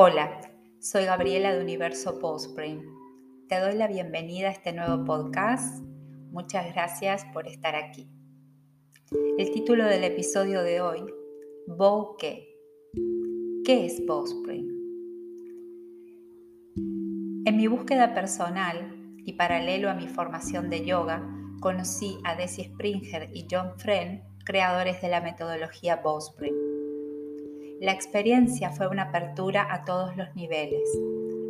Hola, soy Gabriela de Universo Postbrain. Te doy la bienvenida a este nuevo podcast. Muchas gracias por estar aquí. El título del episodio de hoy, Bokeh. ¿Qué es Postbrain? En mi búsqueda personal y paralelo a mi formación de yoga, conocí a Desi Springer y John Fren, creadores de la metodología Bowspring. La experiencia fue una apertura a todos los niveles,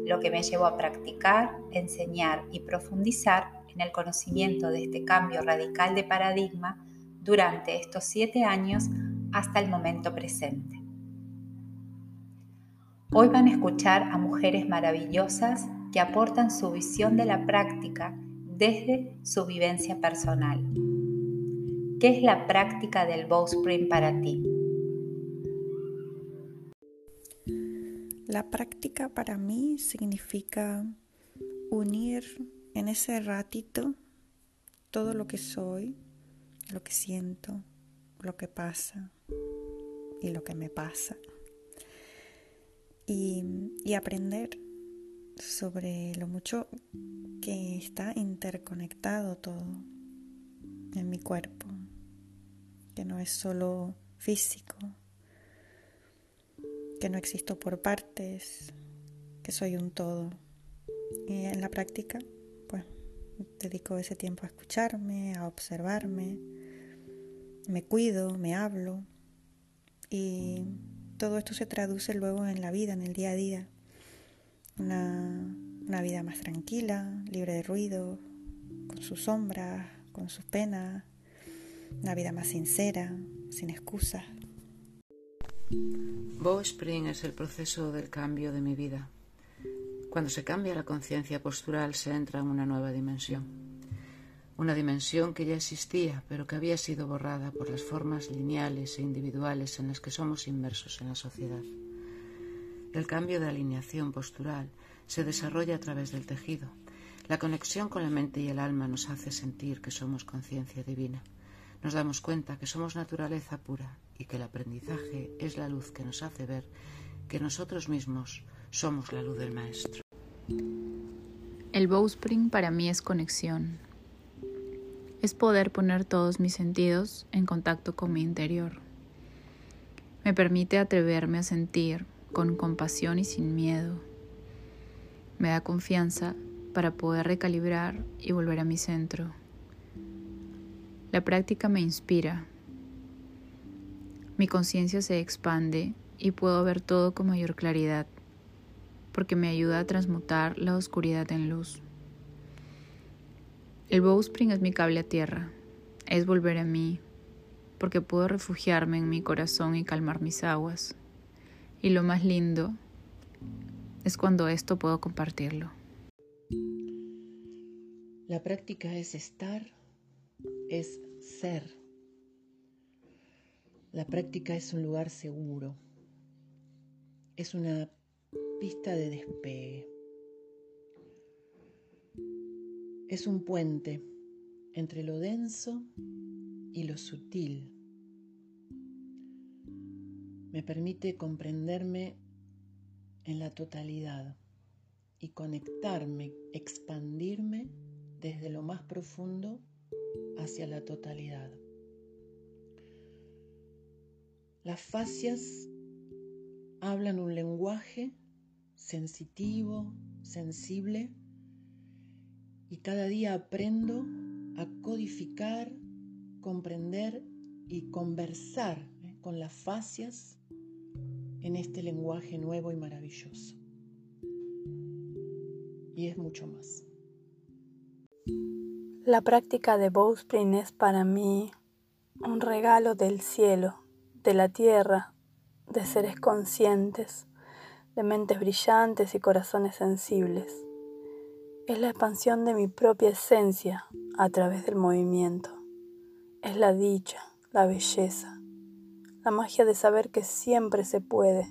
lo que me llevó a practicar, enseñar y profundizar en el conocimiento de este cambio radical de paradigma durante estos siete años hasta el momento presente. Hoy van a escuchar a mujeres maravillosas que aportan su visión de la práctica desde su vivencia personal. ¿Qué es la práctica del Bowspring para ti? La práctica para mí significa unir en ese ratito todo lo que soy, lo que siento, lo que pasa y lo que me pasa. Y, y, aprender sobre lo mucho que está interconectado todo en mi cuerpo, que no es solo físico, que no existo por partes, que soy un todo. Y en la práctica, pues, dedico ese tiempo a escucharme, a observarme, me cuido, me hablo y todo esto se traduce luego en la vida, en el día a día. Una, una vida más tranquila, libre de ruido, con sus sombras, con sus penas, una vida más sincera, sin excusas. Spring es el proceso del cambio de mi vida. Cuando se cambia la conciencia postural se entra en una nueva dimensión. Una dimensión que ya existía, pero que había sido borrada por las formas lineales e individuales en las que somos inmersos en la sociedad. El cambio de alineación postural se desarrolla a través del tejido. La conexión con la mente y el alma nos hace sentir que somos conciencia divina nos damos cuenta que somos naturaleza pura y que el aprendizaje es la luz que nos hace ver que nosotros mismos somos la luz del Maestro. El bowspring para mí es conexión. Es poder poner todos mis sentidos en contacto con mi interior. Me permite atreverme a sentir con compasión y sin miedo. Me da confianza para poder recalibrar y volver a mi centro. La práctica me inspira. Mi conciencia se expande y puedo ver todo con mayor claridad, porque me ayuda a transmutar la oscuridad en luz. El bowspring es mi cable a tierra, es volver a mí, porque puedo refugiarme en mi corazón y calmar mis aguas. Y lo más lindo es cuando esto puedo compartirlo. La práctica es estar es ser. La práctica es un lugar seguro, es una pista de despegue, es un puente entre lo denso y lo sutil. Me permite comprenderme en la totalidad y conectarme, expandirme desde lo más profundo hacia la totalidad. Las fascias hablan un lenguaje sensitivo, sensible, y cada día aprendo a codificar, comprender y conversar ¿eh? con las fascias en este lenguaje nuevo y maravilloso. Y es mucho más. La práctica de Bowspring es para mí un regalo del cielo, de la tierra, de seres conscientes, de mentes brillantes y corazones sensibles. Es la expansión de mi propia esencia a través del movimiento. Es la dicha, la belleza, la magia de saber que siempre se puede.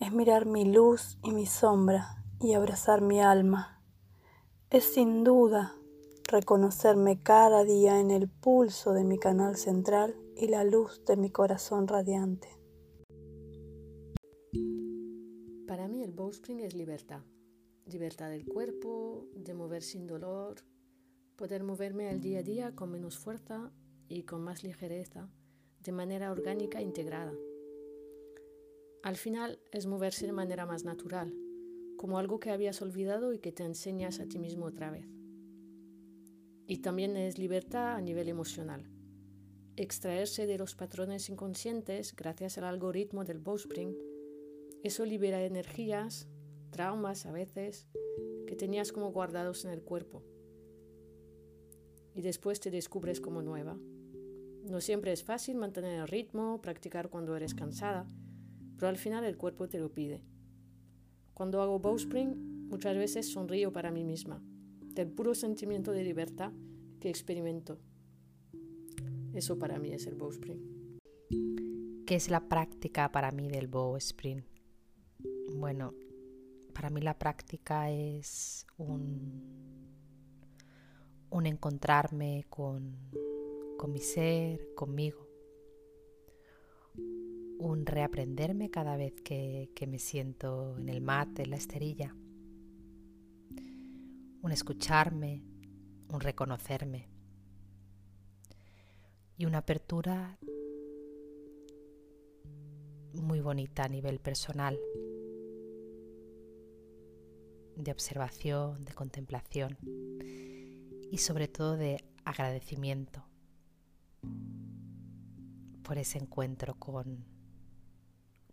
Es mirar mi luz y mi sombra y abrazar mi alma. Es sin duda reconocerme cada día en el pulso de mi canal central y la luz de mi corazón radiante. Para bowspring es libertad. Libertad del cuerpo, de mover sin dolor, poder moverme al día a día con menos fuerza y con más ligereza, de manera orgánica e integrada. Al final es moverse de manera más natural, como algo que habías olvidado y que te enseñas a ti mismo otra vez. Y también es libertad a nivel emocional. Extraerse de los patrones inconscientes gracias al algoritmo del bowspring, eso libera energías, traumas a veces, que tenías como guardados en el cuerpo. Y después te descubres como nueva. No siempre es fácil mantener el ritmo, practicar cuando eres cansada, pero al final el cuerpo te lo pide. Cuando hago bowspring, muchas veces sonrío para mí misma, del puro sentimiento de libertad que experimento. Eso para mí es el bowspring. ¿Qué es la práctica para mí del bowspring? Bueno, para mí la práctica es un, un encontrarme con con mi ser, conmigo. Un reaprenderme cada vez que, me siento en el mate, en la esterilla. Un escucharme, un reconocerme. Y una apertura muy bonita a nivel personal, de observación, de contemplación y sobre todo de agradecimiento por ese encuentro con,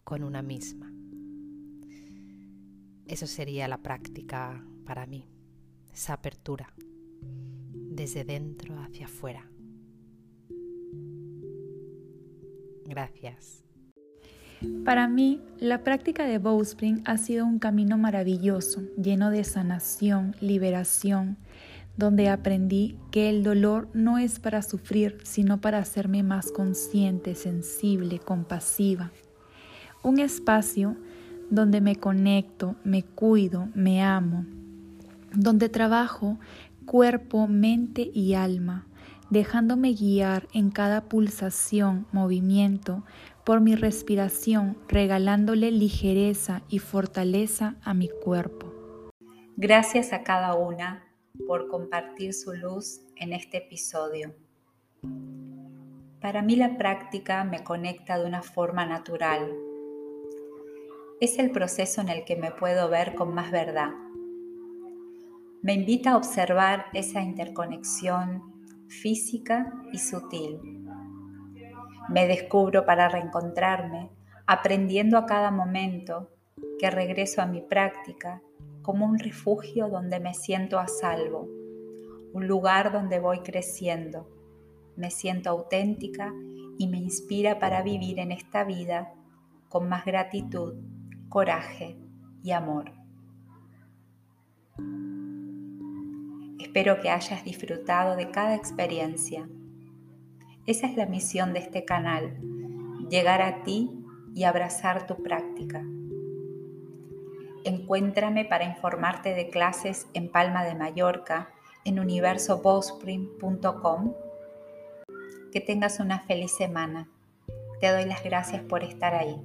con una misma. Eso sería la práctica para mí, esa apertura desde dentro hacia afuera. Gracias. Para mí, la práctica de Bowspring ha sido un camino maravilloso, lleno de sanación, liberación, donde aprendí que el dolor no es para sufrir, sino para hacerme más consciente, sensible, compasiva. Un espacio donde me conecto, me cuido, me amo, donde trabajo cuerpo, mente y alma, dejándome guiar en cada pulsación, movimiento, por mi respiración, regalándole ligereza y fortaleza a mi cuerpo. Gracias a cada una por compartir su luz en este episodio. Para mí la práctica me conecta de una forma natural. Es el proceso en el que me puedo ver con más verdad. Me invita a observar esa interconexión física y sutil. Me descubro para reencontrarme, aprendiendo a cada momento que regreso a mi práctica como un refugio donde me siento a salvo, un lugar donde voy creciendo, me siento auténtica y me inspira para vivir en esta vida con más gratitud, coraje y amor. Espero que hayas disfrutado de cada experiencia. Esa es la misión de este canal, llegar a ti y abrazar tu práctica. Encuéntrame para informarte de clases en Palma de Mallorca en universobowspring.com. Que tengas una feliz semana. Te doy las gracias por estar ahí.